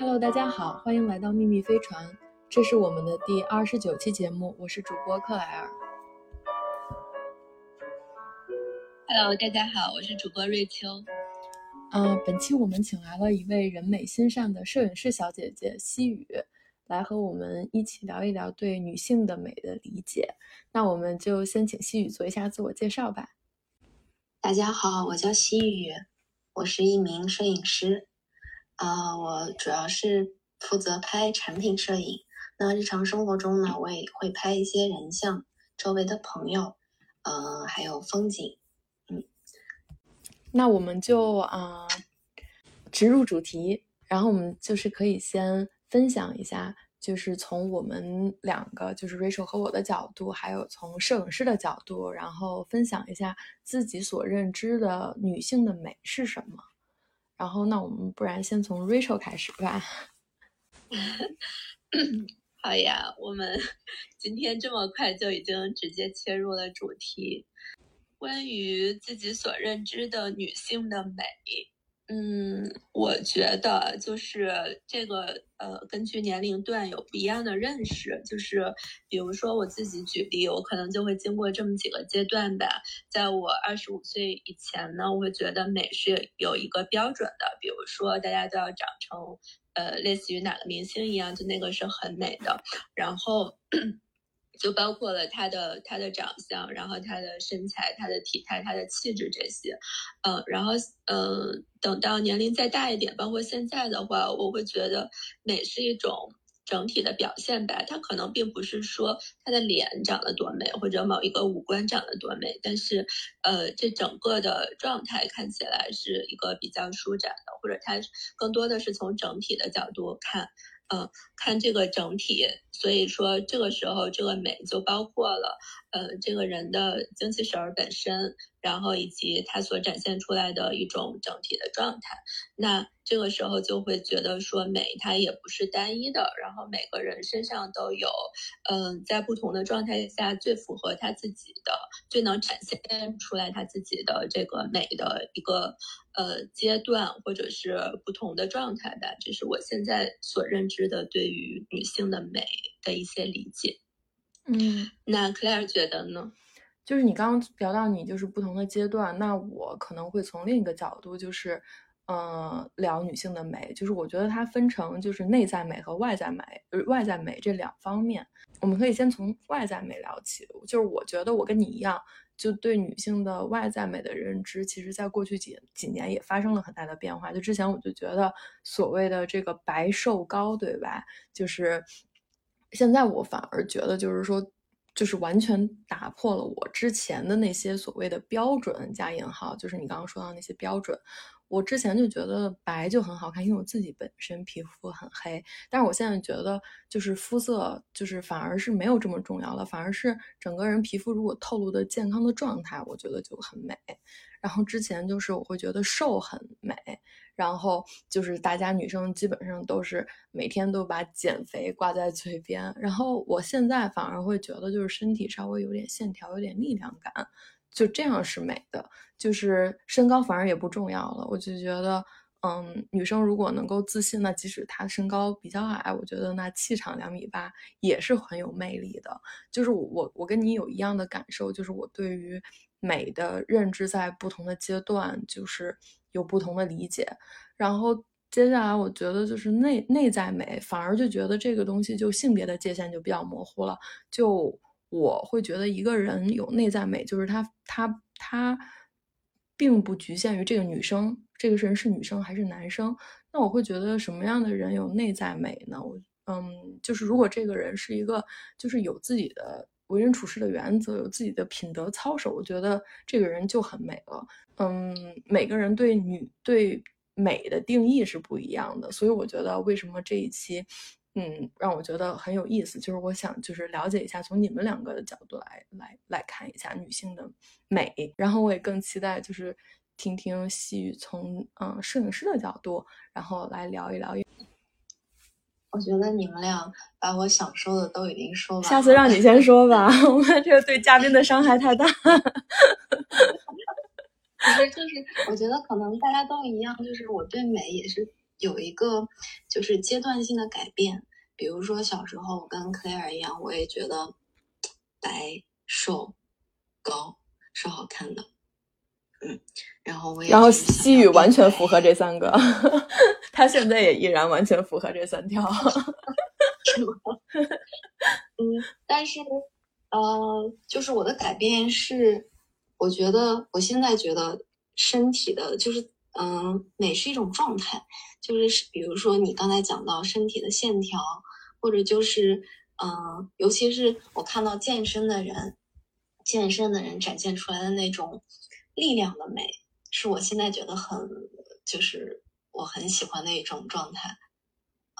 Hello，大家好，欢迎来到秘密飞船，这是我们的第二十九期节目，我是主播克莱尔。Hello，大家好，我是主播瑞秋。嗯，本期我们请来了一位人美心善的摄影师小姐姐西雨，来和我们一起聊一聊对女性的美的理解。那我们就先请西雨做一下自我介绍吧。大家好，我叫西雨，我是一名摄影师。啊，我主要是负责拍产品摄影。那日常生活中呢，我也会拍一些人像、周围的朋友，呃，还有风景。嗯，那我们就啊，直入主题。然后我们就是可以先分享一下，就是从我们两个，就是 Rachel 和我的角度，还有从摄影师的角度，然后分享一下自己所认知的女性的美是什么。然后，那我们不然先从 Rachel 开始吧。好呀，我们 今天这么快就已经直接切入了主题，关于自己所认知的女性的美。嗯，我觉得就是这个，呃，根据年龄段有不一样的认识。就是比如说我自己举例，我可能就会经过这么几个阶段吧。在我二十五岁以前呢，我会觉得美是有一个标准的，比如说大家都要长成，呃，类似于哪个明星一样，就那个是很美的。然后。就包括了他的他的长相，然后他的身材、他的体态、他的气质这些，嗯，然后嗯，等到年龄再大一点，包括现在的话，我会觉得美是一种整体的表现吧。它可能并不是说他的脸长得多美，或者某一个五官长得多美，但是呃，这整个的状态看起来是一个比较舒展的，或者它更多的是从整体的角度看。嗯，看这个整体，所以说这个时候这个美就包括了，呃，这个人的精气神儿本身，然后以及他所展现出来的一种整体的状态。那这个时候就会觉得说美它也不是单一的，然后每个人身上都有，嗯，在不同的状态下最符合他自己的，最能展现出来他自己的这个美的一个。呃，阶段或者是不同的状态吧，这是我现在所认知的对于女性的美的一些理解。嗯，那 Claire 觉得呢？就是你刚刚聊到你就是不同的阶段，那我可能会从另一个角度，就是嗯，聊女性的美。就是我觉得它分成就是内在美和外在美，呃，外在美这两方面。我们可以先从外在美聊起。就是我觉得我跟你一样。就对女性的外在美的认知，其实在过去几几年也发生了很大的变化。就之前我就觉得所谓的这个白瘦高，对吧？就是现在我反而觉得，就是说，就是完全打破了我之前的那些所谓的标准加引号，就是你刚刚说到那些标准。我之前就觉得白就很好看，因为我自己本身皮肤很黑。但是我现在觉得，就是肤色就是反而是没有这么重要了，反而是整个人皮肤如果透露的健康的状态，我觉得就很美。然后之前就是我会觉得瘦很美，然后就是大家女生基本上都是每天都把减肥挂在嘴边，然后我现在反而会觉得就是身体稍微有点线条，有点力量感。就这样是美的，就是身高反而也不重要了。我就觉得，嗯，女生如果能够自信，那即使她身高比较矮，我觉得那气场两米八也是很有魅力的。就是我，我跟你有一样的感受，就是我对于美的认知在不同的阶段就是有不同的理解。然后接下来，我觉得就是内内在美，反而就觉得这个东西就性别的界限就比较模糊了，就。我会觉得一个人有内在美，就是他他他，并不局限于这个女生，这个人是女生还是男生。那我会觉得什么样的人有内在美呢？我嗯，就是如果这个人是一个，就是有自己的为人处事的原则，有自己的品德操守，我觉得这个人就很美了。嗯，每个人对女对美的定义是不一样的，所以我觉得为什么这一期。嗯，让我觉得很有意思，就是我想就是了解一下，从你们两个的角度来来来看一下女性的美，然后我也更期待就是听听细雨从嗯摄影师的角度，然后来聊一聊。我觉得你们俩把我想说的都已经说完了，下次让你先说吧，我们这个对嘉宾的伤害太大。其实就是我觉得可能大家都一样，就是我对美也是。有一个就是阶段性的改变。比如说小时候我跟 Claire 一样，我也觉得白、瘦、高是好看的。嗯，然后我也然后西语完全符合这三个，他现在也依然完全符合这三条。是吗？嗯，但是呃，就是我的改变是，我觉得我现在觉得身体的，就是嗯，美是一种状态，就是比如说你刚才讲到身体的线条，或者就是嗯，尤其是我看到健身的人，健身的人展现出来的那种。力量的美是我现在觉得很，就是我很喜欢的一种状态，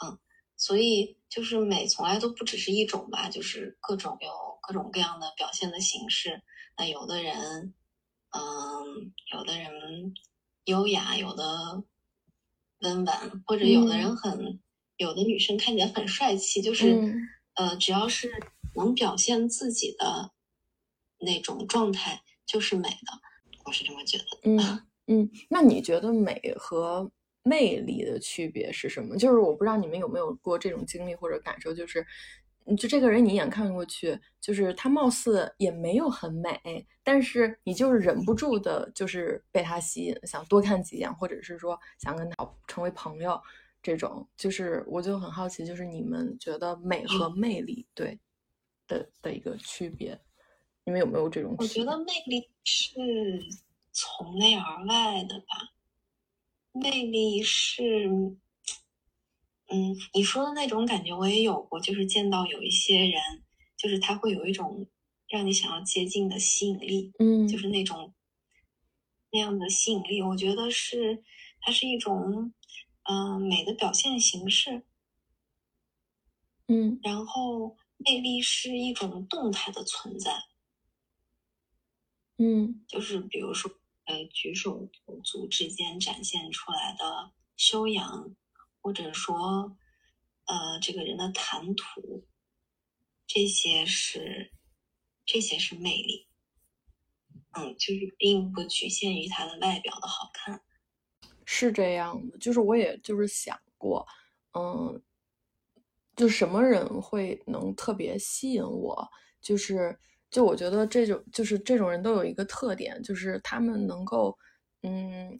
嗯，所以就是美从来都不只是一种吧，就是各种有各种各样的表现的形式。那有的人，嗯，有的人优雅，有的温婉，或者有的人很，有的女生看起来很帅气，就是呃，只要是能表现自己的那种状态，就是美的。我是这么觉得。嗯 嗯，那你觉得美和魅力的区别是什么？就是我不知道你们有没有过这种经历或者感受，就是就这个人你一眼看过去，就是他貌似也没有很美，但是你就是忍不住的，就是被他吸引，想多看几眼，或者是说想跟他成为朋友。这种就是我就很好奇，就是你们觉得美和魅力对的的一个区别。你们有没有这种？我觉得魅力是从内而外的吧。魅力是，嗯，你说的那种感觉我也有过，就是见到有一些人，就是他会有一种让你想要接近的吸引力，嗯，就是那种那样的吸引力。我觉得是它是一种嗯美的表现形式，嗯，然后魅力是一种动态的存在。嗯，就是比如说，呃，举手投足之间展现出来的修养，或者说，呃，这个人的谈吐，这些是，这些是魅力。嗯，就是并不局限于他的外表的好看。是这样的，就是我也就是想过，嗯，就什么人会能特别吸引我，就是。就我觉得这种就是这种人都有一个特点，就是他们能够，嗯，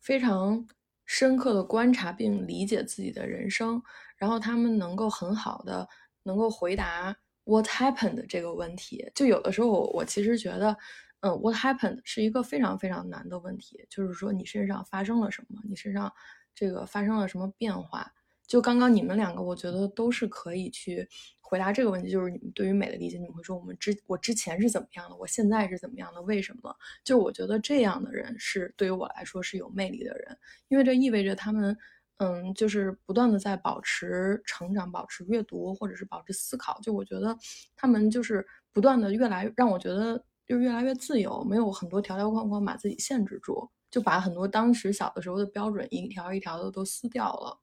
非常深刻的观察并理解自己的人生，然后他们能够很好的能够回答 “What happened” 这个问题。就有的时候我其实觉得，嗯，“What happened” 是一个非常非常难的问题，就是说你身上发生了什么，你身上这个发生了什么变化。就刚刚你们两个，我觉得都是可以去。回答这个问题，就是你们对于美的理解，你们会说我们之我之前是怎么样的，我现在是怎么样的，为什么？就我觉得这样的人是对于我来说是有魅力的人，因为这意味着他们，嗯，就是不断的在保持成长，保持阅读，或者是保持思考。就我觉得他们就是不断的越来让我觉得就是越来越自由，没有很多条条框框把自己限制住，就把很多当时小的时候的标准一条一条的都撕掉了。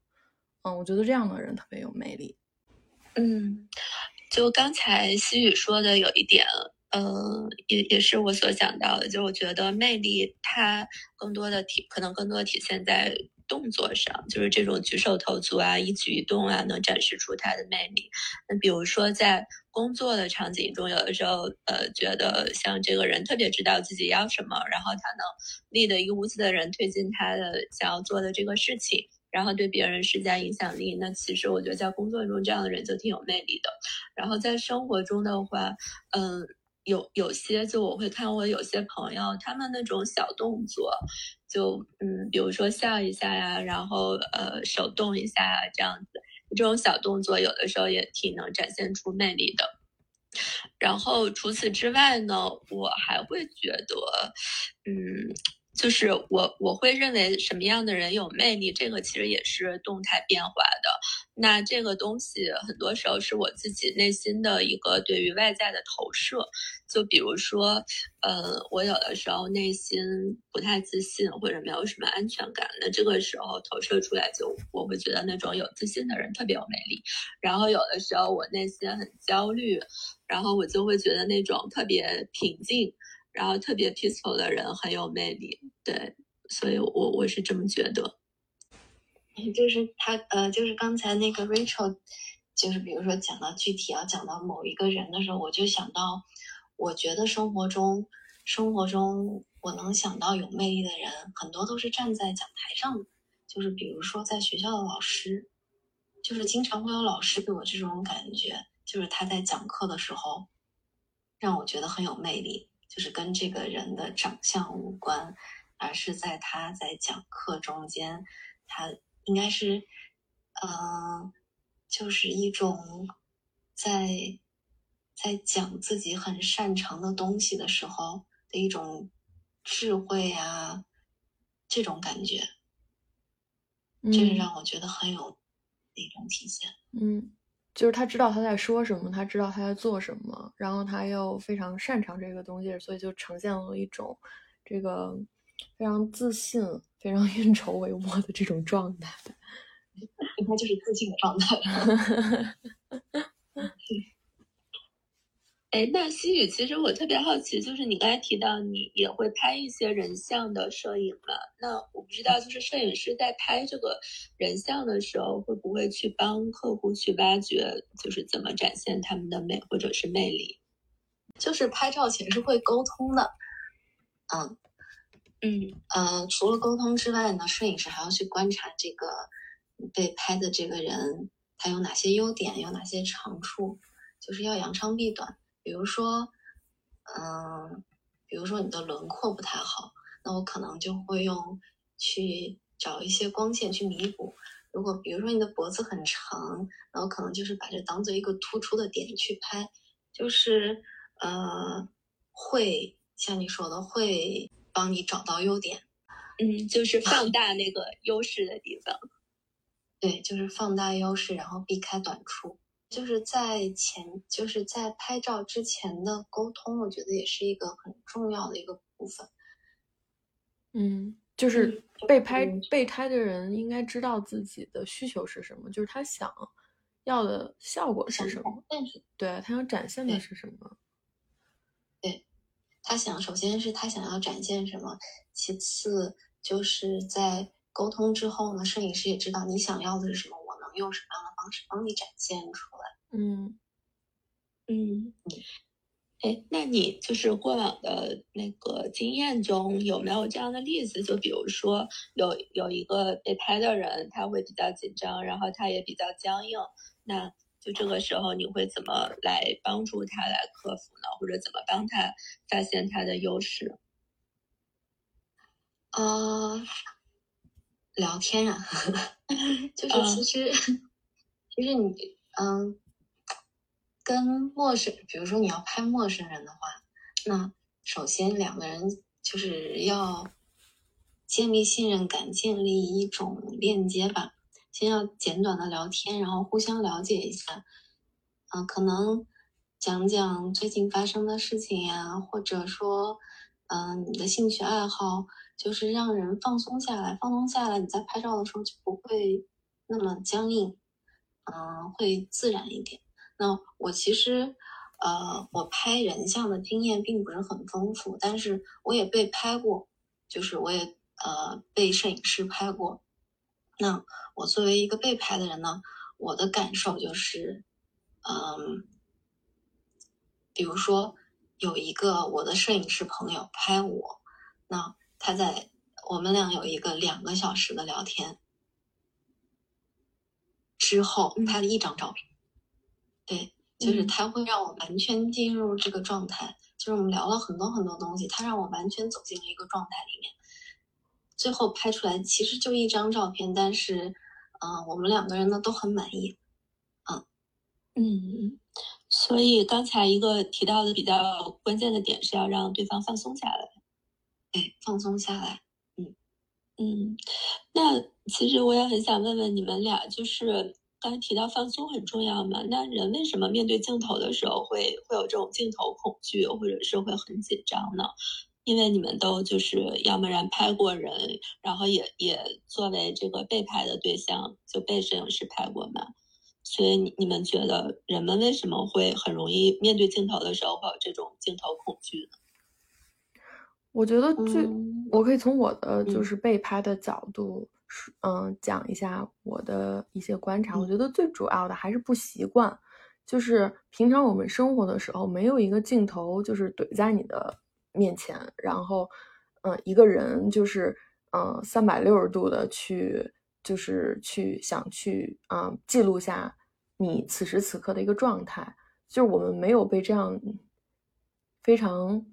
嗯，我觉得这样的人特别有魅力。嗯，就刚才西雨说的有一点，呃，也也是我所想到的，就我觉得魅力它更多的体，可能更多的体现在动作上，就是这种举手投足啊，一举一动啊，能展示出它的魅力。那比如说在工作的场景中，有的时候，呃，觉得像这个人特别知道自己要什么，然后他能力的一屋子的人推进他的想要做的这个事情。然后对别人施加影响力，那其实我觉得在工作中这样的人就挺有魅力的。然后在生活中的话，嗯，有有些就我会看我有些朋友，他们那种小动作，就嗯，比如说笑一下呀，然后呃手动一下呀，这样子，这种小动作有的时候也挺能展现出魅力的。然后除此之外呢，我还会觉得，嗯。就是我我会认为什么样的人有魅力，这个其实也是动态变化的。那这个东西很多时候是我自己内心的一个对于外在的投射。就比如说，呃，我有的时候内心不太自信或者没有什么安全感，那这个时候投射出来就我会觉得那种有自信的人特别有魅力。然后有的时候我内心很焦虑，然后我就会觉得那种特别平静。然后特别 peaceful 的人很有魅力，对，所以我我是这么觉得。就是他呃，就是刚才那个 Rachel，就是比如说讲到具体要讲到某一个人的时候，我就想到，我觉得生活中生活中我能想到有魅力的人，很多都是站在讲台上的，就是比如说在学校的老师，就是经常会有老师给我这种感觉，就是他在讲课的时候，让我觉得很有魅力，就是跟这个人的长相无关，而是在他在讲课中间，他。应该是，呃，就是一种在在讲自己很擅长的东西的时候的一种智慧啊，这种感觉，这是让我觉得很有一种体现。嗯，就是他知道他在说什么，他知道他在做什么，然后他又非常擅长这个东西，所以就呈现了一种这个非常自信。非常 运筹帷幄的这种状态，应该就是自信的状态。哎，那西雨，其实我特别好奇，就是你刚才提到你也会拍一些人像的摄影嘛？那我不知道，就是摄影师在拍这个人像的时候，会不会去帮客户去挖掘，就是怎么展现他们的美或者是魅力？就是拍照前是会沟通的，嗯。嗯呃，除了沟通之外呢，摄影师还要去观察这个被拍的这个人，他有哪些优点，有哪些长处，就是要扬长避短。比如说，嗯，比如说你的轮廓不太好，那我可能就会用去找一些光线去弥补。如果比如说你的脖子很长，那我可能就是把这当做一个突出的点去拍，就是呃，会像你说的会。帮你找到优点，嗯，就是 放大那个优势的地方。对，就是放大优势，然后避开短处。就是在前，就是在拍照之前的沟通，我觉得也是一个很重要的一个部分。嗯，就是被拍被拍的人应该知道自己的需求是什么，就是他想要的效果是什么，对他想展现的是什么。对他想，首先是他想要展现什么，其次就是在沟通之后呢，摄影师也知道你想要的是什么，用什么样的方式帮你展现出来。嗯嗯，哎，那你就是过往的那个经验中有没有这样的例子？就比如说有有一个被拍的人，他会比较紧张，然后他也比较僵硬，那。就这个时候，你会怎么来帮助他来克服呢？或者怎么帮他发现他的优势？呃，聊天呀，就是其实其实你嗯，跟陌生，比如说你要拍陌生人的话，那首先两个人就是要建立信任感，建立一种链接吧。先要简短的聊天，然后互相了解一下，啊，可能讲讲最近发生的事情呀，或者说，嗯，你的兴趣爱好，就是让人放松下来，放松下来，你在拍照的时候就不会那么僵硬，嗯，会自然一点。那我其实，呃，我拍人像的经验并不是很丰富，但是我也被拍过，就是我也呃被摄影师拍过。那我作为一个被拍的人呢，我的感受就是，嗯，比如说有一个我的摄影师朋友拍我，那他在我们俩有一个两个小时的聊天之后，拍了一张照片，对，就是他会让我完全进入这个状态，就是我们聊了很多很多东西，他让我完全走进了一个状态里面。最后拍出来其实就一张照片，但是，嗯，我们两个人呢都很满意，嗯。嗯，所以刚才一个提到的比较关键的点是要让对方放松下来，对，放松下来，嗯嗯，那其实我也很想问问你们俩，就是刚才提到放松很重要嘛？那人为什么面对镜头的时候会会有这种镜头恐惧，或者是会很紧张呢？因为你们都就是要么然拍过人，然后也也作为这个被拍的对象就被摄影师拍过嘛，所以你你们觉得人们为什么会很容易面对镜头的时候会有这种镜头恐惧呢？我觉得最我可以从我的就是被拍的角度嗯，讲一下我的一些观察。我觉得最主要的还是不习惯，就是平常我们生活的时候，没有一个镜头就是怼在你的面前，然后，嗯，一个人就是嗯三百六十度的去，就是去想去嗯记录下你此时此刻的一个状态，就是我们没有被这样非常，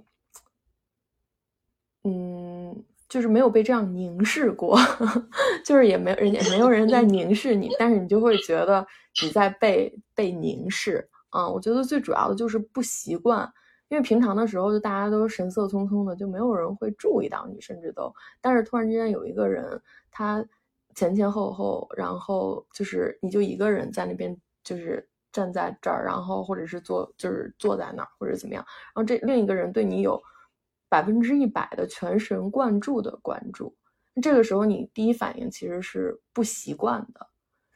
嗯。就是没有被这样凝视过，就是也没人家没有人在凝视你，但是你就会觉得你在被被凝视。嗯，我觉得最主要的就是不习惯，因为平常的时候就大家都神色匆匆的，就没有人会注意到你，甚至都。但是突然之间有一个人，他前前后后，然后就是你就一个人在那边，就是站在这儿，然后或者是坐，就是坐在那儿或者怎么样，然后这另一个人对你有。百分之一百的全神贯注的关注，这个时候你第一反应其实是不习惯的，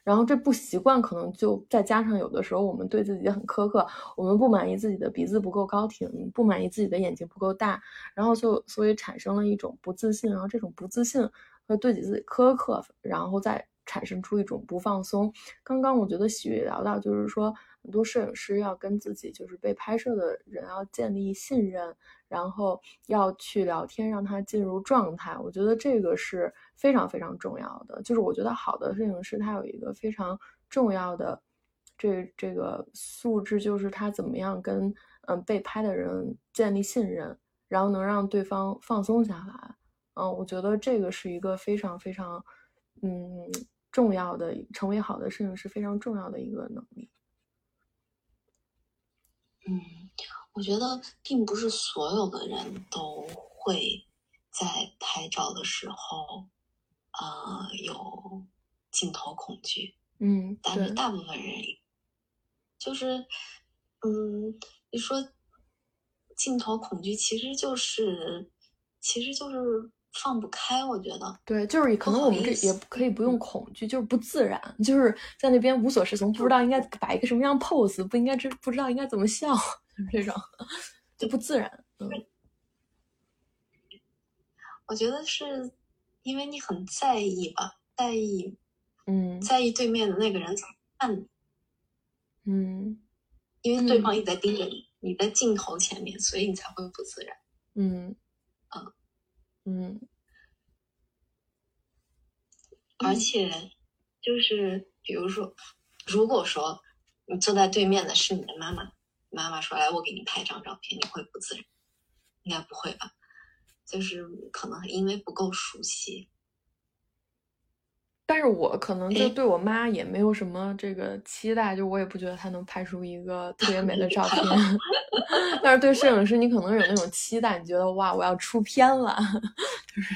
然后这不习惯可能就再加上有的时候我们对自己很苛刻，我们不满意自己的鼻子不够高挺，不满意自己的眼睛不够大，然后就所以产生了一种不自信，然后这种不自信和对自己苛刻，然后再产生出一种不放松。刚刚我觉得喜雨聊到就是说。很多摄影师要跟自己就是被拍摄的人要建立信任，然后要去聊天，让他进入状态。我觉得这个是非常非常重要的。就是我觉得好的摄影师他有一个非常重要的这这个素质，就是他怎么样跟嗯被拍的人建立信任，然后能让对方放松下来。嗯，我觉得这个是一个非常非常嗯重要的，成为好的摄影师非常重要的一个能力。嗯，我觉得并不是所有的人都会在拍照的时候，呃，有镜头恐惧。嗯，但是大部分人就是，嗯，你说镜头恐惧其实就是，其实就是。放不开，我觉得对，就是可能我们这也可以不用恐惧，就是不自然，就是在那边无所适从，不知道应该摆一个什么样 pose，不应该知不知道应该怎么笑，就是这种就不自然。嗯，我觉得是因为你很在意吧，在意，嗯，在意对面的那个人怎么看你，嗯，因为对方一直在盯着你，你在镜头前面，所以你才会不自然。嗯，嗯。嗯，而且就是比如说，如果说你坐在对面的是你的妈妈，妈妈说：“来，我给你拍张照片。”你会不自然？应该不会吧？就是可能因为不够熟悉。但是我可能就对我妈也没有什么这个期待，就我也不觉得她能拍出一个特别美的照片。但是对摄影师，你可能有那种期待，你觉得哇，我要出片了，就是。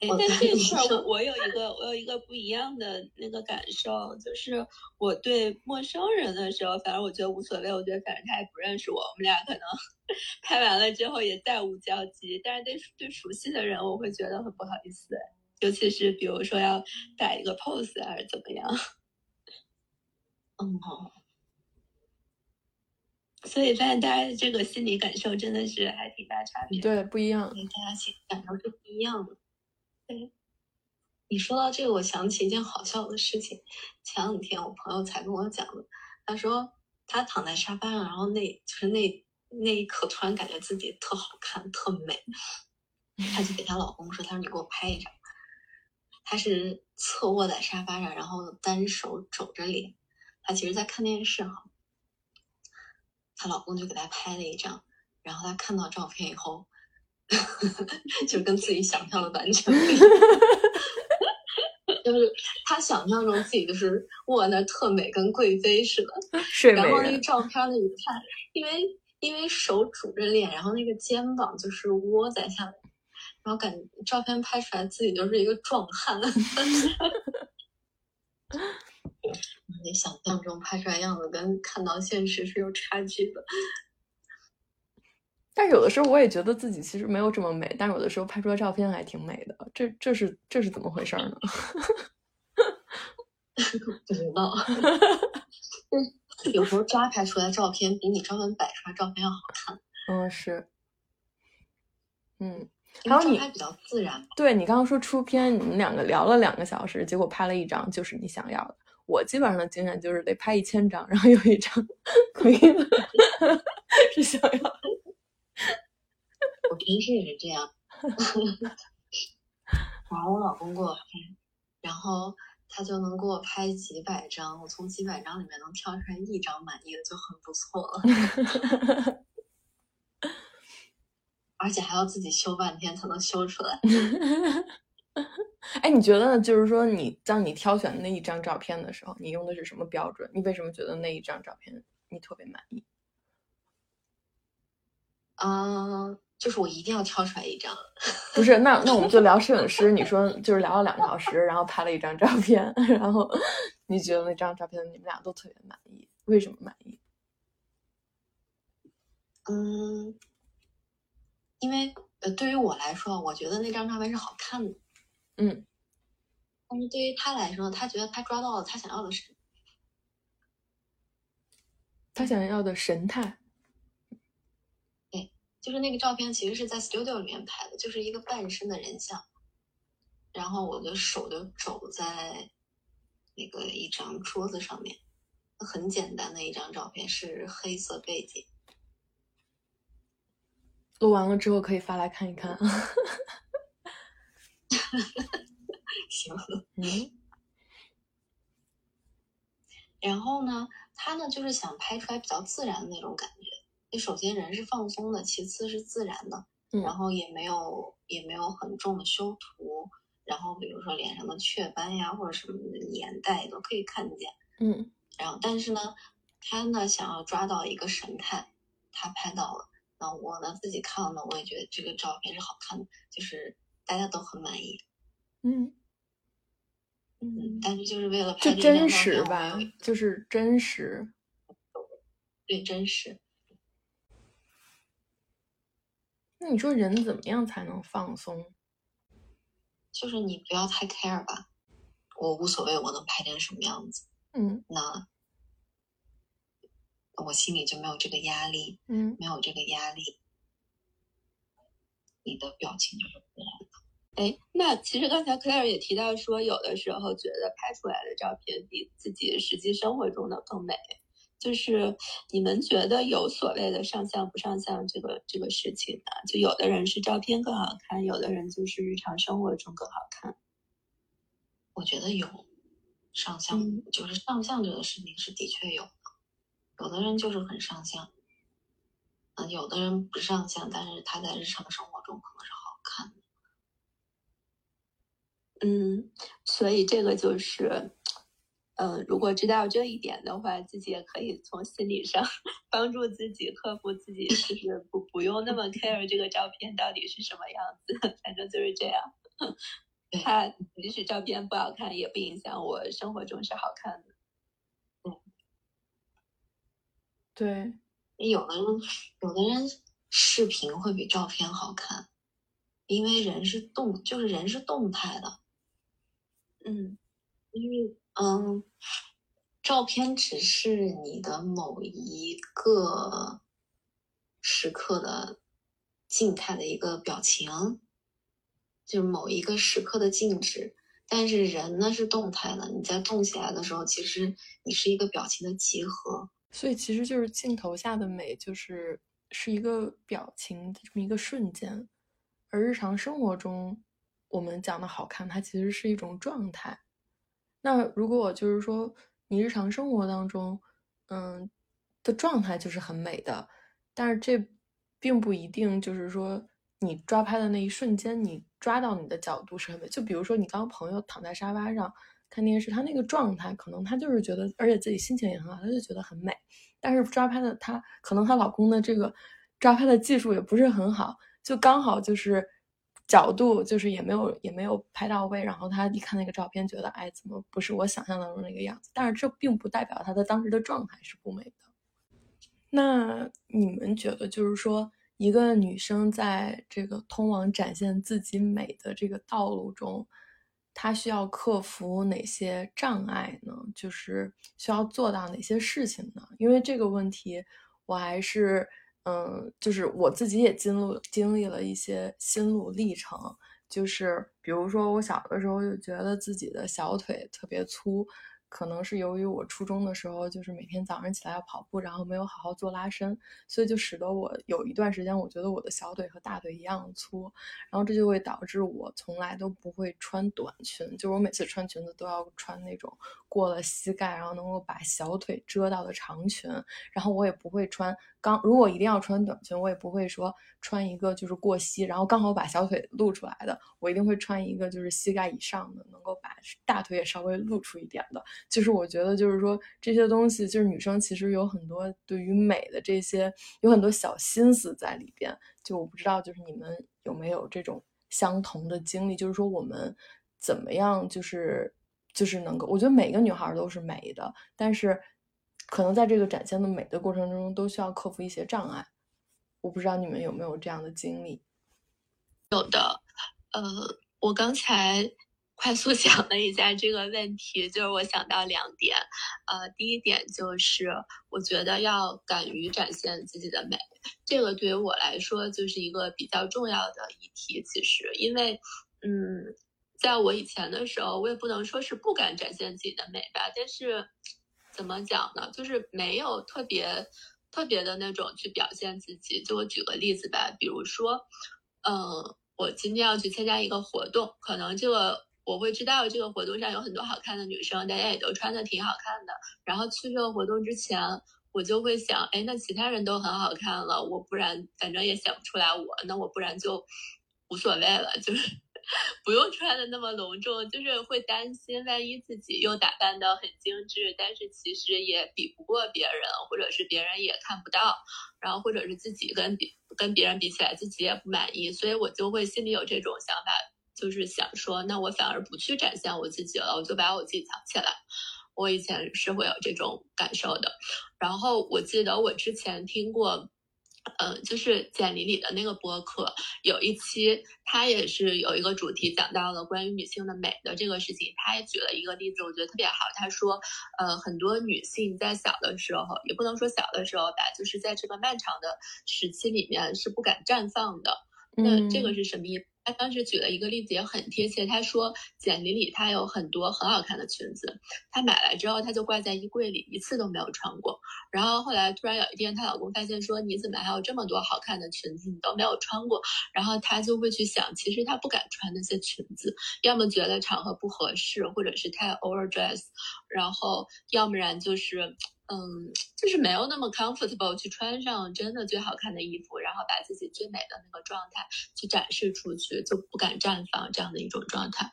哎，但这块儿我有一个我有一个不一样的那个感受，就是我对陌生人的时候，反正我觉得无所谓，我觉得反正他也不认识我，我们俩可能 拍完了之后也再无交集。但是对对熟悉的人，我会觉得很不好意思，尤其是比如说要摆一个 pose 还是怎么样。嗯，所以发现大家的这个心理感受真的是还挺大差别，对，不一样，大家心理感受是不一样的。对，你说到这个，我想起一件好笑的事情。前两天我朋友才跟我讲的，他说他躺在沙发上，然后那就是那那一刻突然感觉自己特好看、特美，他就给她老公说：“他说你给我拍一张。”他是侧卧在沙发上，然后单手肘着脸，他其实在看电视哈。她老公就给她拍了一张，然后她看到照片以后。就跟自己想象的完全不一样，就是他想象中自己就是卧那特美，跟贵妃似的。是然后那个照片呢，一看，因为因为手拄着脸，然后那个肩膀就是窝在下面，然后感觉照片拍出来自己就是一个壮汉。你想象中拍出来样子跟看到现实是有差距的。但有的时候我也觉得自己其实没有这么美，但是有的时候拍出来照片还挺美的，这这是这是怎么回事呢？不知道，有时候抓拍出来照片比你专门摆出来照片要好看。嗯，是，嗯，因为还有你拍比较自然。对你刚刚说出片，你们两个聊了两个小时，结果拍了一张就是你想要的。我基本上的经验就是得拍一千张，然后有一张可以是想要的。我平时也是这样。然后我老公给我拍，然后他就能给我拍几百张，我从几百张里面能挑出来一张满意的就很不错了。而且还要自己修半天才能修出来。哎，你觉得呢？就是说，你当你挑选那一张照片的时候，你用的是什么标准？你为什么觉得那一张照片你特别满意？嗯，就是我一定要挑出来一张。不是，那那我们就聊摄影师。你说就是聊了两个小时，然后拍了一张照片，然后你觉得那张照片你们俩都特别满意，为什么满意？嗯，因为呃，对于我来说，我觉得那张照片是好看的。嗯，但是对于他来说，他觉得他抓到了他想要的神，他想要的神态。就是那个照片其实是在 studio 里面拍的，就是一个半身的人像，然后我的手就肘在那个一张桌子上面，很简单的一张照片，是黑色背景。录完了之后可以发来看一看。行，嗯，然后呢，他呢就是想拍出来比较自然的那种感觉。那首先人是放松的，其次是自然的，嗯然后也没有也没有很重的修图，然后比如说脸上的雀斑呀或者什么的眼袋都可以看见。嗯然后但是呢，他呢想要抓到一个神态，他拍到了。那我呢自己看了呢，我也觉得这个照片是好看的，就是大家都很满意。嗯，嗯，但是就是为了拍真实，吧，就是真实。对真实。那你说人怎么样才能放松？就是你不要太 care 吧，我无所谓，我能拍成什么样子，嗯那我心里就没有这个压力，嗯没有这个压力，你的表情就是自然的。哎，那其实刚才 Claire 也提到说，有的时候觉得拍出来的照片比自己实际生活中的更美。就是你们觉得有所谓的上相不上相这个这个事情呢？就有的人是照片更好看，有的人就是日常生活中更好看。我觉得有上相，嗯就是上相这个事情是的确有的，有的人就是很上相，嗯，有的人不上相，但是他在日常生活中可能是好看的。嗯，所以这个就是，嗯，如果知道这一点的话，自己也可以从心理上 帮助自己克服自己，就是不不用那么 care 这个照片到底是什么样子，反正就是这样。对它即使照片不好看，也不影响我生活中是好看的。对，有的人，有的人视频会比照片好看，因为人是动，就是人是动态的。嗯因为嗯，照片只是你的某一个时刻的静态的一个表情，就是某一个时刻的静止。但是人呢是动态的，你在动起来的时候，其实你是一个表情的集合。所以其实就是镜头下的美，就是是一个表情的这么一个瞬间，而日常生活中我们讲的好看，它其实是一种状态。那如果就是说你日常生活当中，嗯的状态就是很美的，但是这并不一定就是说你抓拍的那一瞬间，你抓到你的角度是很美。就比如说你刚朋友躺在沙发上看电视，他那个状态可能他就是觉得，而且自己心情也很好，他就觉得很美。但是抓拍的她，可能她老公的这个抓拍的技术也不是很好，就刚好就是角度就是也没有也没有拍到位，然后她一看那个照片，觉得哎，怎么不是我想象当中那个样子？但是这并不代表她的当时的状态是不美的。那你们觉得，就是说，一个女生在这个通往展现自己美的这个道路中，她需要克服哪些障碍呢？就是需要做到哪些事情呢？因为这个问题，我还是嗯，就是我自己也经历经历了一些心路历程，就是比如说我小的时候就觉得自己的小腿特别粗。可能是由于我初中的时候，就是每天早上起来要跑步，然后没有好好做拉伸，所以就使得我有一段时间，我觉得我的小腿和大腿一样粗，然后这就会导致我从来都不会穿短裙，就是我每次穿裙子都要穿那种过了膝盖，然后能够把小腿遮到的长裙，然后我也不会穿刚，如果一定要穿短裙，我也不会说穿一个就是过膝，然后刚好把小腿露出来的，我一定会穿一个就是膝盖以上的，能够把大腿也稍微露出一点的。就是我觉得，就是说这些东西，就是女生其实有很多对于美的这些，有很多小心思在里边。就我不知道，就是你们有没有这种相同的经历？就是说我们怎么样，就是就是能够，我觉得每个女孩都是美的，但是可能在这个展现的美的过程中，都需要克服一些障碍。我不知道你们有没有这样的经历？有的，呃，我刚才。快速想了一下这个问题，就是我想到两点，呃，第一点就是我觉得要敢于展现自己的美，这个对于我来说就是一个比较重要的议题。其实，因为，嗯，在我以前的时候，我也不能说是不敢展现自己的美吧，但是怎么讲呢？就是没有特别特别的那种去表现自己。就我举个例子吧，比如说，嗯，我今天要去参加一个活动，可能这个。我会知道这个活动上有很多好看的女生，大家也都穿的挺好看的。然后去这个活动之前，我就会想，哎，那其他人都很好看了，我不然反正也想不出来我，那我不然就无所谓了，就是 不用穿的那么隆重，就是会担心万一自己又打扮的很精致，但是其实也比不过别人，或者是别人也看不到，然后或者是自己跟比跟别人比起来自己也不满意，所以我就会心里有这种想法。就是想说，那我反而不去展现我自己了，我就把我自己藏起来。我以前是会有这种感受的。然后我记得我之前听过，嗯，就是简里里的那个播客，有一期他也是有一个主题讲到了关于女性的美的这个事情。他也举了一个例子，我觉得特别好。他说，呃，很多女性在小的时候，也不能说小的时候吧，就是在这个漫长的时期里面是不敢绽放的。那这个是什么意思？他当时举了一个例子也很贴切，他说简历里她有很多很好看的裙子，她买来之后她就挂在衣柜里，一次都没有穿过。然后后来突然有一天，她老公发现说你怎么还有这么多好看的裙子，你都没有穿过？然后她就会去想，其实她不敢穿那些裙子，要么觉得场合不合适，或者是太 overdress，然后要不然就是。嗯，就是没有那么 comfortable 去穿上真的最好看的衣服，然后把自己最美的那个状态去展示出去，就不敢绽放这样的一种状态。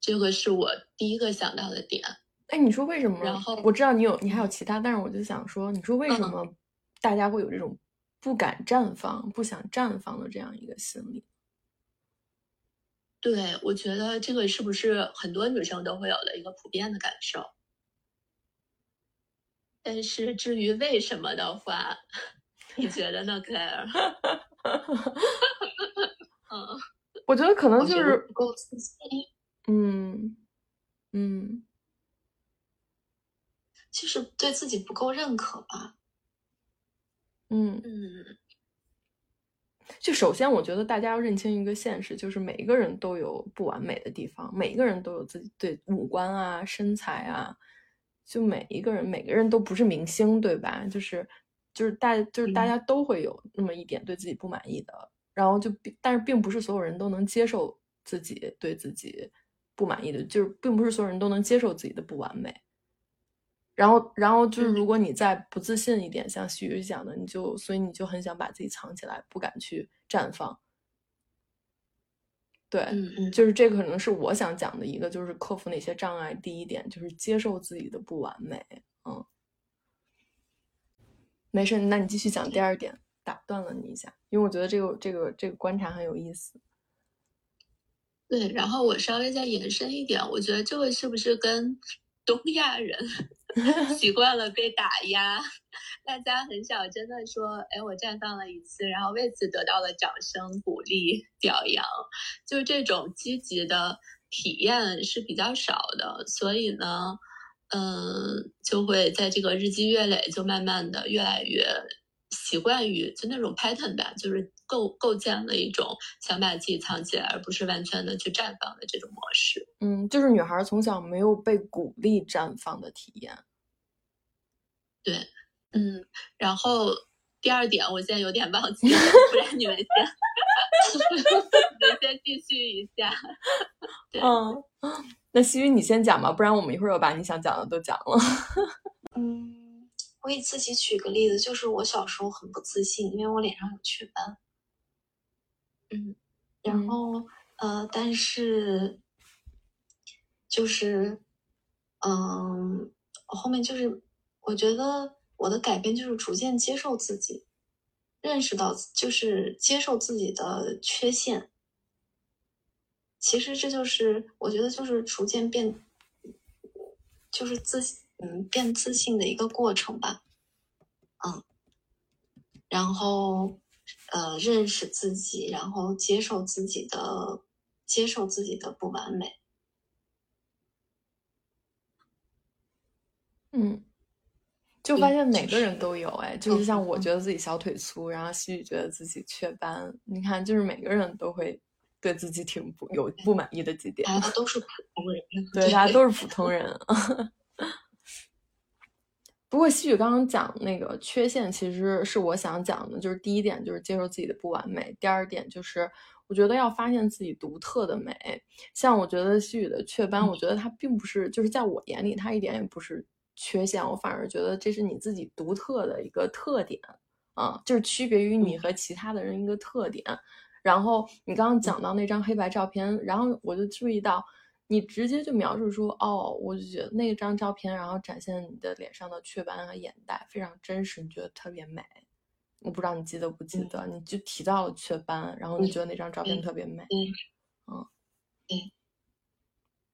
这个是我第一个想到的点。哎，你说为什么？然后我知道你有，你还有其他，但是我就想说，你说为什么大家会有这种不敢绽放、不想绽放的这样一个心理？对，我觉得这个是不是很多女生都会有的一个普遍的感受？但是至于为什么的话，你觉得呢，Claire？嗯，我觉得可能就是不够自信。嗯嗯，就是对自己不够认可吧。嗯嗯。就首先，我觉得大家要认清一个现实，就是每一个人都有不完美的地方，每一个人都有自己对五官啊、身材啊。就每一个人，每个人都不是明星，对吧？就是，就是大，就是大家都会有那么一点对自己不满意的，然后就，但是并不是所有人都能接受自己对自己不满意的，就是并不是所有人都能接受自己的不完美。然后，然后就是如果你再不自信一点，像徐宇讲的，你就，所以你就很想把自己藏起来，不敢去绽放。对，嗯嗯，就是这个可能是我想讲的一个，就是克服哪些障碍。第一点就是接受自己的不完美，嗯，没事，那你继续讲第二点，打断了你一下，因为我觉得这个这个这个观察很有意思。对，然后我稍微再延伸一点，我觉得这个是不是跟东亚人？习惯了被打压，大家很少真的说，哎，我绽放了一次，然后为此得到了掌声、鼓励、表扬，就是这种积极的体验是比较少的。所以呢，嗯，就会在这个日积月累，就慢慢的越来越习惯于就那种 pattern 吧，就是构构建了一种想把自己藏起来，而不是完全的去绽放的这种模式。嗯，就是女孩从小没有被鼓励绽放的体验。对，嗯，然后第二点，我现在有点忘记了，不然你们先，你们先继续一下。对嗯，那西雨你先讲吧，不然我们一会儿又把你想讲的都讲了。嗯。我给自己举个例子，就是我小时候很不自信，因为我脸上有雀斑。嗯，然后呃，但是就是，嗯，我后面就是，我觉得我的改变就是逐渐接受自己，认识到就是接受自己的缺陷。其实这就是我觉得就是逐渐变，就是自。嗯，变自信的一个过程吧，嗯，然后呃，认识自己，然后接受自己的，接受自己的不完美。嗯，就发现每个人都有，哎，就是像我觉得自己小腿粗，然后西雨觉得自己雀斑，你看，就是每个人都会对自己挺不有不满意的几点。大家都是普通人，对，大家都是普通人。不过西雨刚刚讲那个缺陷，其实是我想讲的，就是第一点就是接受自己的不完美，第二点就是我觉得要发现自己独特的美。像我觉得西雨的雀斑，我觉得它并不是，就是在我眼里它一点也不是缺陷，我反而觉得这是你自己独特的一个特点啊，就是区别于你和其他的人一个特点。然后你刚刚讲到那张黑白照片，然后我就注意到。你直接就描述说，哦，我就觉得那张照片，然后展现你的脸上的雀斑和眼袋非常真实，你觉得特别美。我不知道你记得不记得，你就提到了雀斑，然后你觉得那张照片特别美。嗯，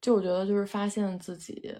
就我觉得就是发现自己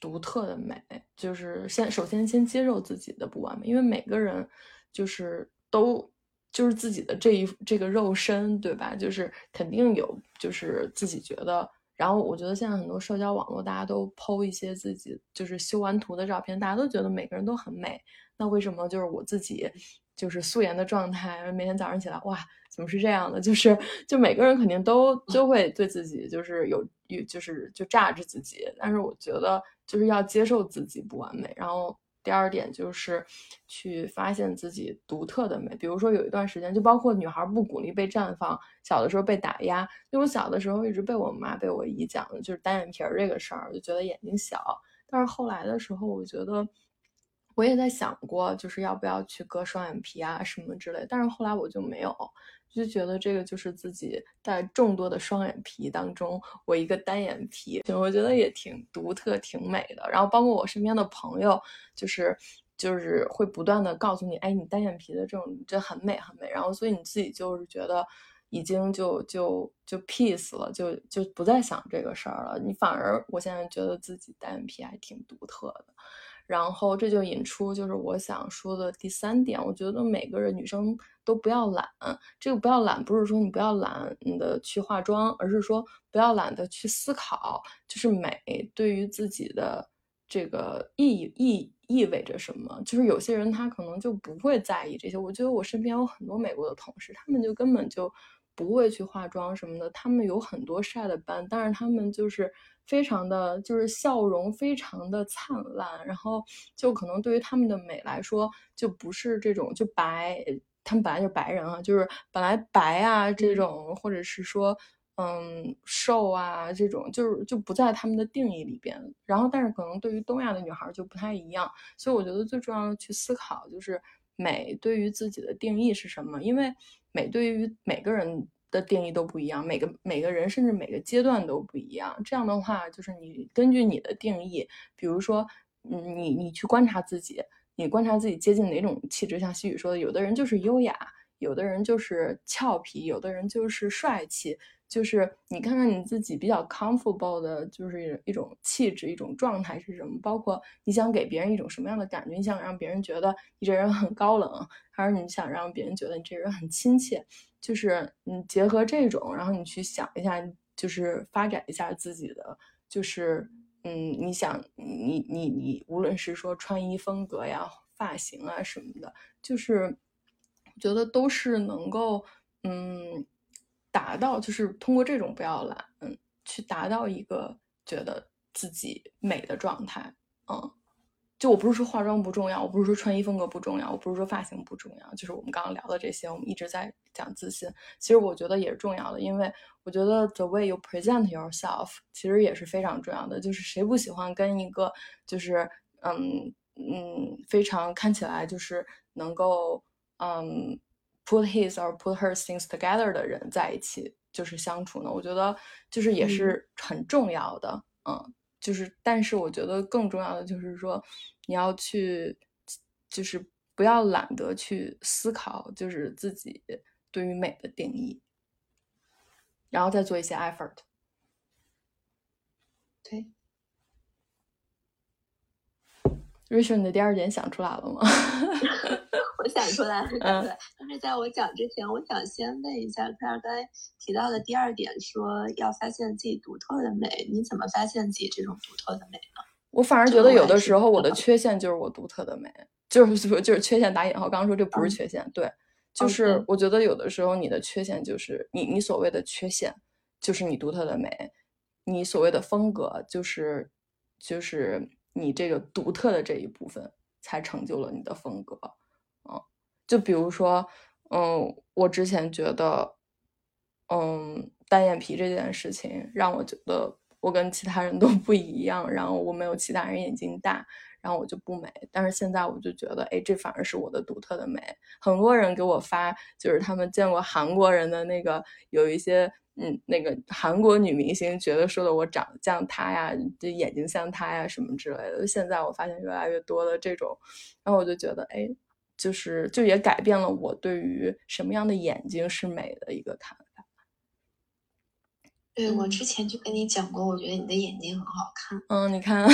独特的美，就是先首先先接受自己的不完美，因为每个人就是都就是自己的这一这个肉身，对吧？就是肯定有就是自己觉得。然后我觉得现在很多社交网络，大家都剖一些自己就是修完图的照片，大家都觉得每个人都很美。那为什么就是我自己就是素颜的状态，每天早上起来，哇，怎么是这样的？就是就每个人肯定都就会对自己就是有有就是就榨着自己。但是我觉得就是要接受自己不完美，然后。第二点就是去发现自己独特的美，比如说有一段时间，就包括女孩不鼓励被绽放，小的时候被打压，因为我小的时候一直被我妈、被我姨讲的就是单眼皮儿这个事儿，就觉得眼睛小。但是后来的时候，我觉得我也在想过，就是要不要去割双眼皮啊什么之类，但是后来我就没有。就觉得这个就是自己在众多的双眼皮当中，我一个单眼皮，我觉得也挺独特、挺美的。然后包括我身边的朋友，就是就是会不断的告诉你，哎，你单眼皮的这种就很美、很美。然后所以你自己就是觉得已经就就就 peace 了，就就不再想这个事儿了。你反而我现在觉得自己单眼皮还挺独特的。然后这就引出就是我想说的第三点，我觉得每个人女生都不要懒。这个不要懒，不是说你不要懒的去化妆，而是说不要懒得去思考，就是美对于自己的这个意意意味着什么。就是有些人他可能就不会在意这些。我觉得我身边有很多美国的同事，他们就根本就不会去化妆什么的，他们有很多晒的斑，但是他们就是。非常的就是笑容非常的灿烂，然后就可能对于他们的美来说，就不是这种就白，他们本来就白人啊，就是本来白啊这种，或者是说嗯瘦啊这种，就是就不在他们的定义里边。然后，但是可能对于东亚的女孩就不太一样，所以我觉得最重要的去思考就是美对于自己的定义是什么，因为每对于每个人。的定义都不一样，每个每个人甚至每个阶段都不一样。这样的话，就是你根据你的定义，比如说，嗯，你你去观察自己，你观察自己接近哪种气质。像西雨说的，有的人就是优雅，有的人就是俏皮，有的人就是帅气。就是你看看你自己比较 comfortable 的，就是一种气质、一种状态是什么？包括你想给别人一种什么样的感觉？你想让别人觉得你这人很高冷，还是你想让别人觉得你这人很亲切？就是你结合这种，然后你去想一下，就是发展一下自己的，就是嗯，你想你你你，无论是说穿衣风格呀。发型啊什么的，就是我觉得都是能够嗯达到，就是通过这种不要懒，嗯，去达到一个觉得自己美的状态，嗯。就我不是说化妆不重要，我不是说穿衣风格不重要，我不是说发型不重要，就是我们刚刚聊的这些，我们一直在讲自信。其实我觉得也是重要的，因为我觉得 the way you present yourself 其实也是非常重要的。就是谁不喜欢跟一个就是嗯嗯非常看起来就是能够嗯 put his or put her things together 的人在一起就是相处呢？我觉得就是也是很重要的，嗯，就是但是我觉得更重要的就是说。你要去，就是不要懒得去思考，就是自己对于美的定义，然后再做一些 effort。对，Rachel，你的第二点想出来了吗？我想出来了，对。但是在我讲之前，我想先问一下，克尔刚才提到的第二点，说要发现自己独特的美，你怎么发现自己这种独特的美呢？我反而觉得有的时候我的缺陷就是我独特的美，就是就是缺陷打引号。刚刚说这不是缺陷，对，就是我觉得有的时候你的缺陷就是你你所谓的缺陷就是你独特的美，你所谓的风格就是就是你这个独特的这一部分才成就了你的风格。就比如说，嗯，我之前觉得，嗯，单眼皮这件事情让我觉得。我跟其他人都 不一样，然后我没有其他人眼睛大，然后我就不美。但是现在我就觉得，哎，这反而是我的独特的美。很多人给我发，就是他们见过韩国人的那个，有一些嗯，那个韩国女明星觉得说的我长得像她呀，就眼睛像她呀什么之类的。现在我发现越来越多的这种，然后我就觉得，哎，就是就也改变了我对于什么样的眼睛是美的一个看法。对，我之前就跟你讲过，我觉得你的眼睛很好看。嗯，你看，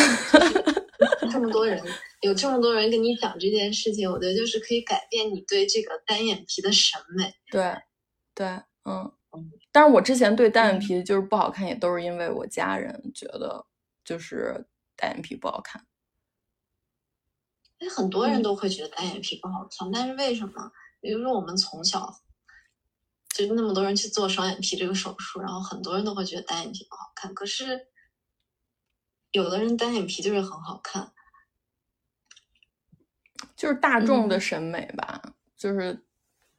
这么多人，有这么多人跟你讲这件事情，我觉得就是可以改变你对这个单眼皮的审美。对，对，嗯嗯。但是我之前对单眼皮就是不好看，也都是因为我家人觉得就是单眼皮不好看。哎，很多人都会觉得单眼皮不好看，但是为什么？比如说我们从小。就那么多人去做双眼皮这个手术，然后很多人都会觉得单眼皮不好看。可是，有的人单眼皮就是很好看，就是大众的审美吧。就是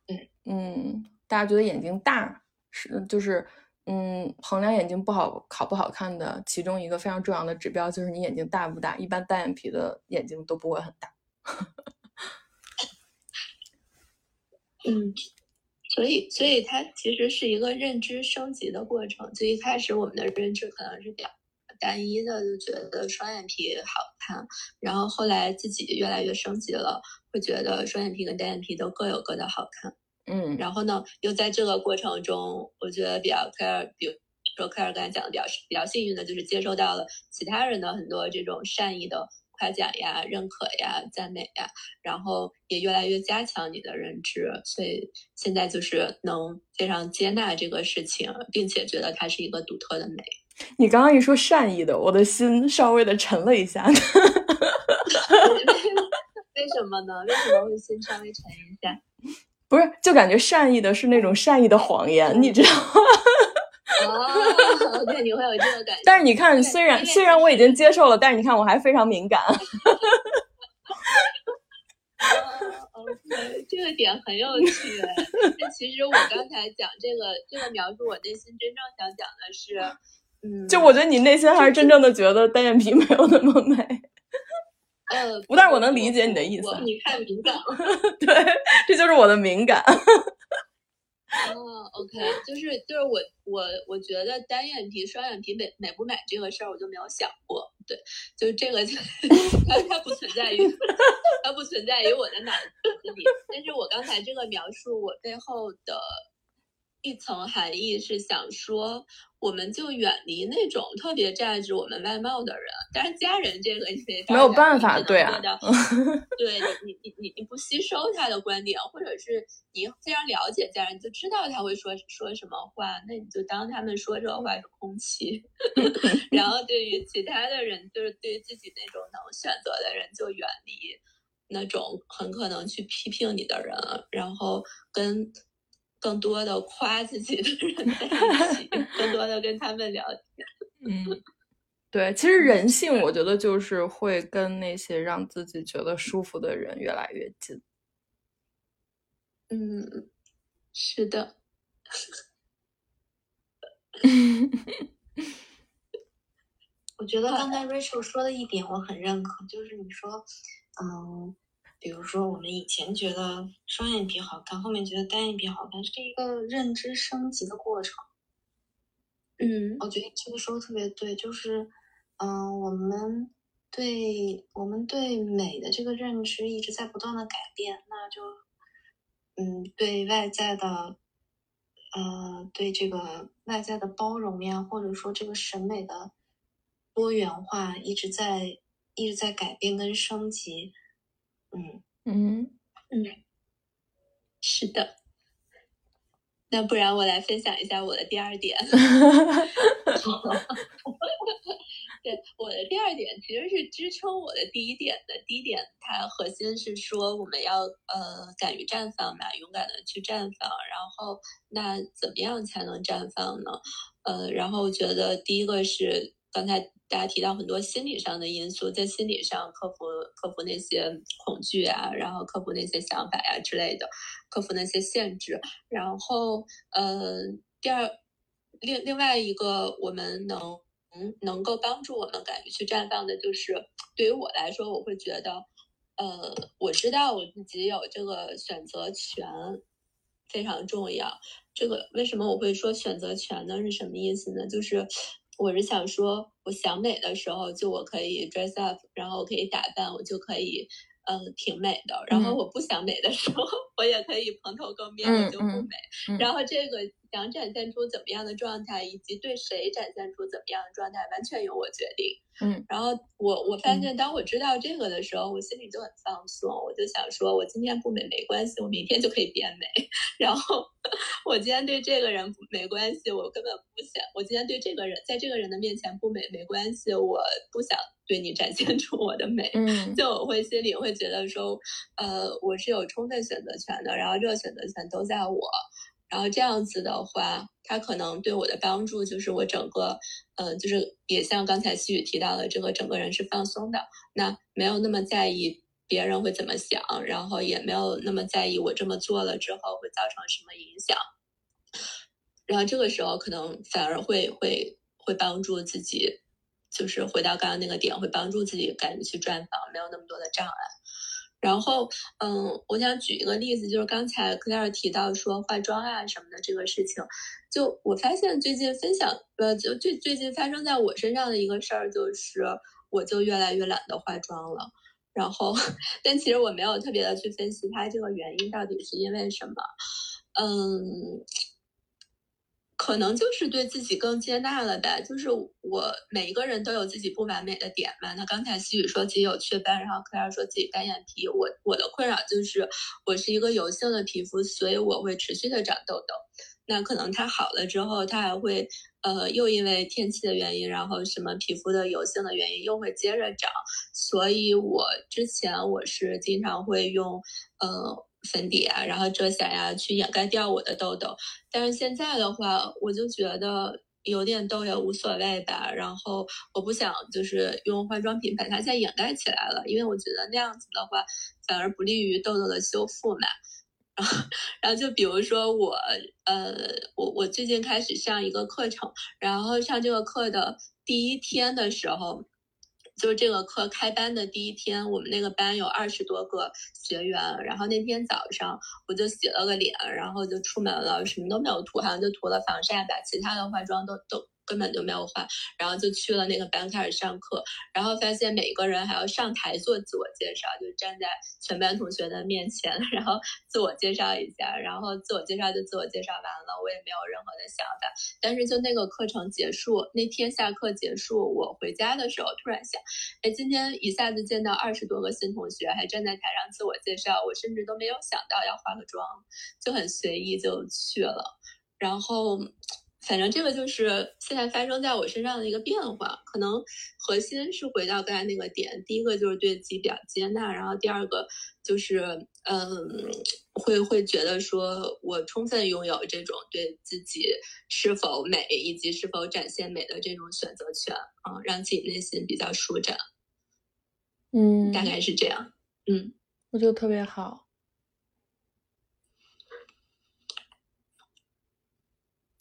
嗯，嗯，大家觉得眼睛大是就是嗯，衡量眼睛不好好不好看的其中一个非常重要的指标就是你眼睛大不大。一般单眼皮的眼睛都不会很大。嗯。所以，所以它其实是一个认知升级的过程。最一开始，我们的认知可能是比较单一的，就觉得双眼皮好看。然后后来自己越来越升级了，会觉得双眼皮跟单眼皮都各有各的好看。嗯。然后呢，又在这个过程中，我觉得比较开尔，比如说开尔刚才讲的比较比较幸运的，就是接收到了其他人的很多这种善意的。夸奖呀，认可呀，赞美呀，然后也越来越加强你的认知，所以现在就是能非常接纳这个事情，并且觉得它是一个独特的美。你刚刚一说善意的，我的心稍微的沉了一下。为什么呢？为什么会心稍微沉一下？不是，就感觉善意的是那种善意的谎言，你知道吗？哦，对，你会有这个感觉。但是你看，虽然虽然我已经接受了，但是你看我还非常敏感。哦，OK，这个点很有趣。但其实我刚才讲这个这个描述，我内心真正想讲的是，嗯，就我觉得你内心还是真正的觉得单眼皮没有那么美。呃，不，但是我能理解你的意思。你太敏感了。对，这就是我的敏感。哦，OK，就是就是我我我觉得单眼皮、双眼皮美美不美这个事儿，我就没有想过。对，就是这个，它它不存在于 它不存在于我的脑子里。但是我刚才这个描述，我背后的。一层含义是想说，我们就远离那种特别占据我们外貌的人。但是家人这个你没有办法，对啊，对你你你你你不吸收他的观点，或者是你非常了解家人，你就知道他会说说什么话，那你就当他们说这话是空气。然后对于其他的人，就是对于自己那种能选择的人就远离。那种很可能去批评你的人，然后跟更多的夸自己的人在一起，更多的跟他们聊天。嗯，对，其实人性，我觉得就是会跟那些让自己觉得舒服的人越来越近。嗯，是的。我觉得刚才 Rachel 说的一点我很认可，就是你说，嗯，比如说我们以前觉得双眼皮好看，后面觉得单眼皮好看，是一个认知升级的过程。嗯，我觉得这个说的特别对，就是，嗯，我们对我们对美的这个认知一直在不断的改变，那就，嗯，对外在的，呃，对这个外在的包容呀，或者说这个审美的。多元化一直在一直在改变跟升级，嗯嗯嗯，是的。那不然我来分享一下我的第二点。对，我的第二点其实是支撑我的第一点的。第一点，它核心是说我们要呃敢于绽放嘛，勇敢的去绽放。然后，那怎么样才能绽放呢？呃，然后我觉得第一个是刚才。大家提到很多心理上的因素，在心理上克服克服那些恐惧啊，然后克服那些想法呀之类的，克服那些限制。然后，呃，第二，另另外一个我们能能够帮助我们敢于去绽放的，就是对于我来说，我会觉得，呃，我知道我自己有这个选择权，非常重要。这个为什么我会说选择权呢？是什么意思呢？就是。我是想说，我想美的时候，就我可以 dress up，然后我可以打扮，我就可以，嗯，挺美的。然后我不想美的时候，我也可以蓬头垢面，我就不美。然后这个想展现出怎么样的状态，以及对谁展现出怎么样的状态，完全由我决定。嗯，然后我我发现，当我知道这个的时候，我心里就很放松。我就想说，我今天不美没关系，我明天就可以变美。然后我今天对这个人没关系，我根本不想。我今天对这个人，在这个人的面前不美没关系，我不想对你展现出我的美。嗯，就我会心里会觉得说，呃，我是有充分选择权的，然后这个选择权都在我。然后这样子的话，他可能对我的帮助就是我整个，嗯，就是也像刚才西雨提到的，这个整个人是放松的，那没有那么在意别人会怎么想，然后也没有那么在意我这么做了之后会造成什么影响。然后这个时候可能反而会会会帮助自己，就是回到刚刚那个点，会帮助自己敢于去转房，没有那么多的障碍。然后，嗯，我想举一个例子，就是刚才 Claire 提到说化妆啊什么的这个事情，就我发现最近分享，呃，就最最近发生在我身上的一个事儿，就是我就越来越懒得化妆了。然后，但其实我没有特别的去分析它这个原因到底是因为什么，嗯。可能就是对自己更接纳了呗，就是我每一个人都有自己不完美的点嘛。那刚才西雨说自己有雀斑，然后克莱尔说自己单眼皮，我我的困扰就是我是一个油性的皮肤，所以我会持续的长痘痘。那可能它好了之后，它还会呃又因为天气的原因，然后什么皮肤的油性的原因又会接着长。所以我之前我是经常会用呃。粉底啊，然后遮瑕呀，去掩盖掉我的痘痘。但是现在的话，我就觉得有点痘也无所谓吧。然后我不想就是用化妆品把它再掩盖起来了，因为我觉得那样子的话反而不利于痘痘的修复嘛。然后，然后就比如说我，呃，我我最近开始上一个课程，然后上这个课的第一天的时候。就是这个课开班的第一天，我们那个班有二十多个学员。然后那天早上我就洗了个脸，然后就出门了，什么都没有涂，好像就涂了防晒吧，其他的化妆都都。根本就没有化，然后就去了那个班开始上课，然后发现每个人还要上台做自我介绍，就站在全班同学的面前，然后自我介绍一下，然后自我介绍就自我介绍完了，我也没有任何的想法。但是就那个课程结束那天下课结束，我回家的时候突然想，哎，今天一下子见到二十多个新同学，还站在台上自我介绍，我甚至都没有想到要化个妆，就很随意就去了，然后。反正这个就是现在发生在我身上的一个变化，可能核心是回到刚才那个点，第一个就是对自己比较接纳，然后第二个就是嗯，会会觉得说我充分拥有这种对自己是否美以及是否展现美的这种选择权啊，让自己内心比较舒展，嗯，大概是这样，嗯，我觉得特别好。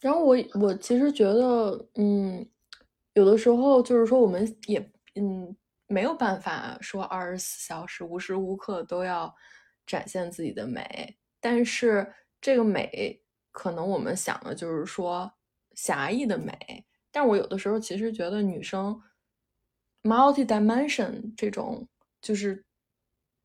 然后我我其实觉得，嗯，有的时候就是说，我们也嗯没有办法说二十四小时无时无刻都要展现自己的美，但是这个美可能我们想的就是说狭义的美，但我有的时候其实觉得女生 multi dimension 这种就是。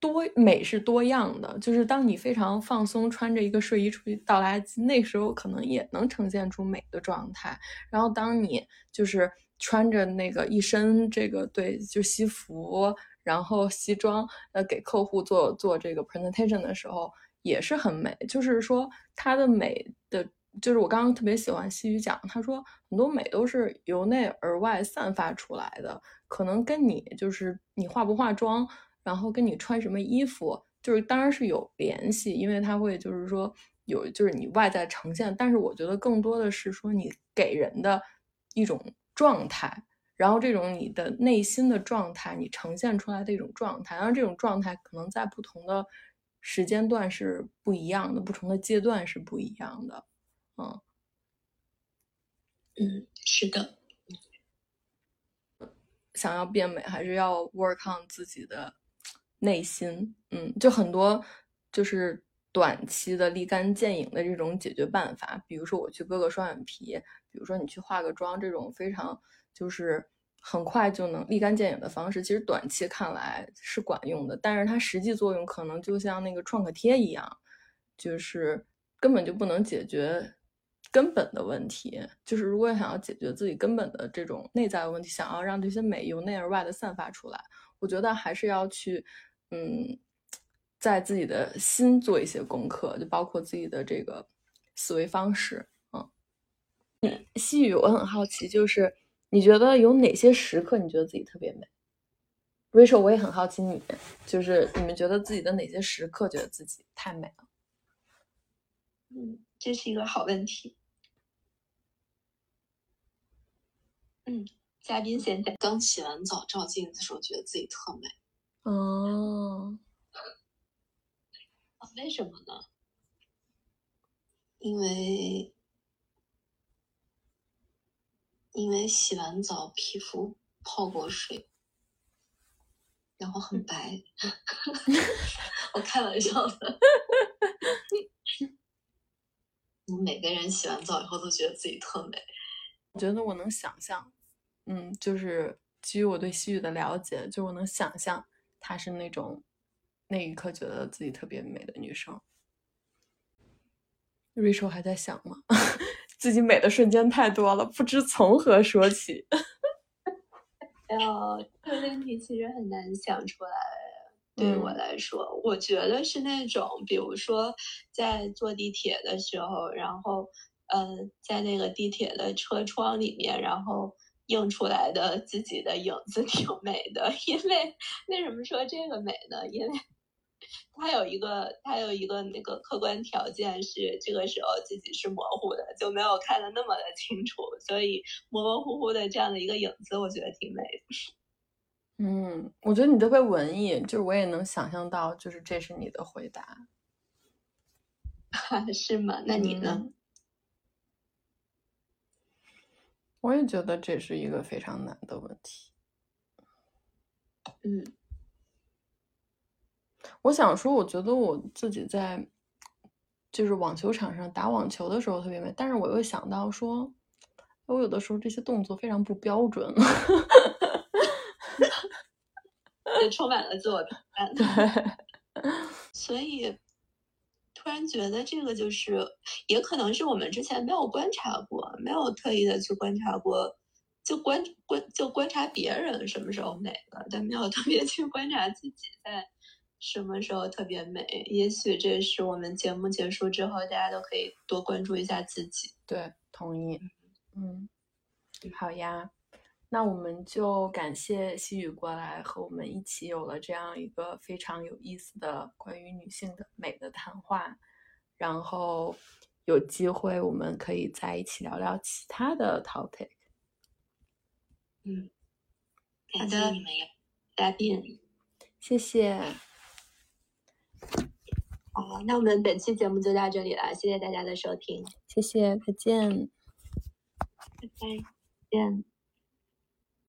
多美是多样的，就是当你非常放松，穿着一个睡衣出去倒垃圾，那时候可能也能呈现出美的状态。然后当你就是穿着那个一身这个对就西服，然后西装，呃，给客户做做这个 presentation 的时候，也是很美。就是说它的美的，就是我刚刚特别喜欢西语讲，他说很多美都是由内而外散发出来的，可能跟你就是你化不化妆。然后跟你穿什么衣服，就是当然是有联系，因为它会就是说有就是你外在呈现，但是我觉得更多的是说你给人的一种状态，然后这种你的内心的状态，你呈现出来的一种状态，然后这种状态可能在不同的时间段是不一样的，不同的阶段是不一样的，嗯，嗯，是的，想要变美，还是要 work on 自己的。内心，嗯，就很多就是短期的立竿见影的这种解决办法，比如说我去割个双眼皮，比如说你去化个妆，这种非常就是很快就能立竿见影的方式，其实短期看来是管用的，但是它实际作用可能就像那个创可贴一样，就是根本就不能解决根本的问题。就是如果想要解决自己根本的这种内在的问题，想要让这些美由内而外的散发出来。我觉得还是要去，嗯，在自己的心做一些功课，就包括自己的这个思维方式。嗯嗯，西语，我很好奇，就是你觉得有哪些时刻你觉得自己特别美？Rachel，我也很好奇你，就是你们觉得自己的哪些时刻觉得自己太美了？嗯，这是一个好问题。嗯。嘉宾先讲，刚洗完澡照镜子的时候，觉得自己特美。哦，为什么呢？因为因为洗完澡，皮肤泡过水，然后很白。我开玩笑的。我 每个人洗完澡以后都觉得自己特美。我觉得我能想象。嗯，就是基于我对西域的了解，就我能想象她是那种那一刻觉得自己特别美的女生。Rachel 还在想吗？自己美的瞬间太多了，不知从何说起。哦，这个问题其实很难想出来。对于我来说，我觉得是那种，比如说在坐地铁的时候，然后呃，在那个地铁的车窗里面，然后。映出来的自己的影子挺美的，因为为什么说这个美呢？因为它有一个它有一个那个客观条件是这个时候自己是模糊的，就没有看的那么的清楚，所以模模糊糊的这样的一个影子，我觉得挺美的。嗯，我觉得你特别文艺，就是我也能想象到，就是这是你的回答，是吗？那你呢？我也觉得这是一个非常难的问题。嗯，我想说，我觉得我自己在就是网球场上打网球的时候特别美，但是我又想到说，我有的时候这些动作非常不标准，也充满了自我评判。对，所以。突然觉得这个就是，也可能是我们之前没有观察过，没有特意的去观察过，就观观就观察别人什么时候美了，但没有特别去观察自己在什么时候特别美。也许这是我们节目结束之后，大家都可以多关注一下自己。对，同意。嗯，好呀，那我们就感谢西雨过来和我们一起有了这样一个非常有意思的关于女性的美的谈话，然后有机会我们可以在一起聊聊其他的 topic。嗯，好的。嘉宾。谢谢，好，那我们本期节目就到这里了，谢谢大家的收听，谢谢，再见。拜拜，见。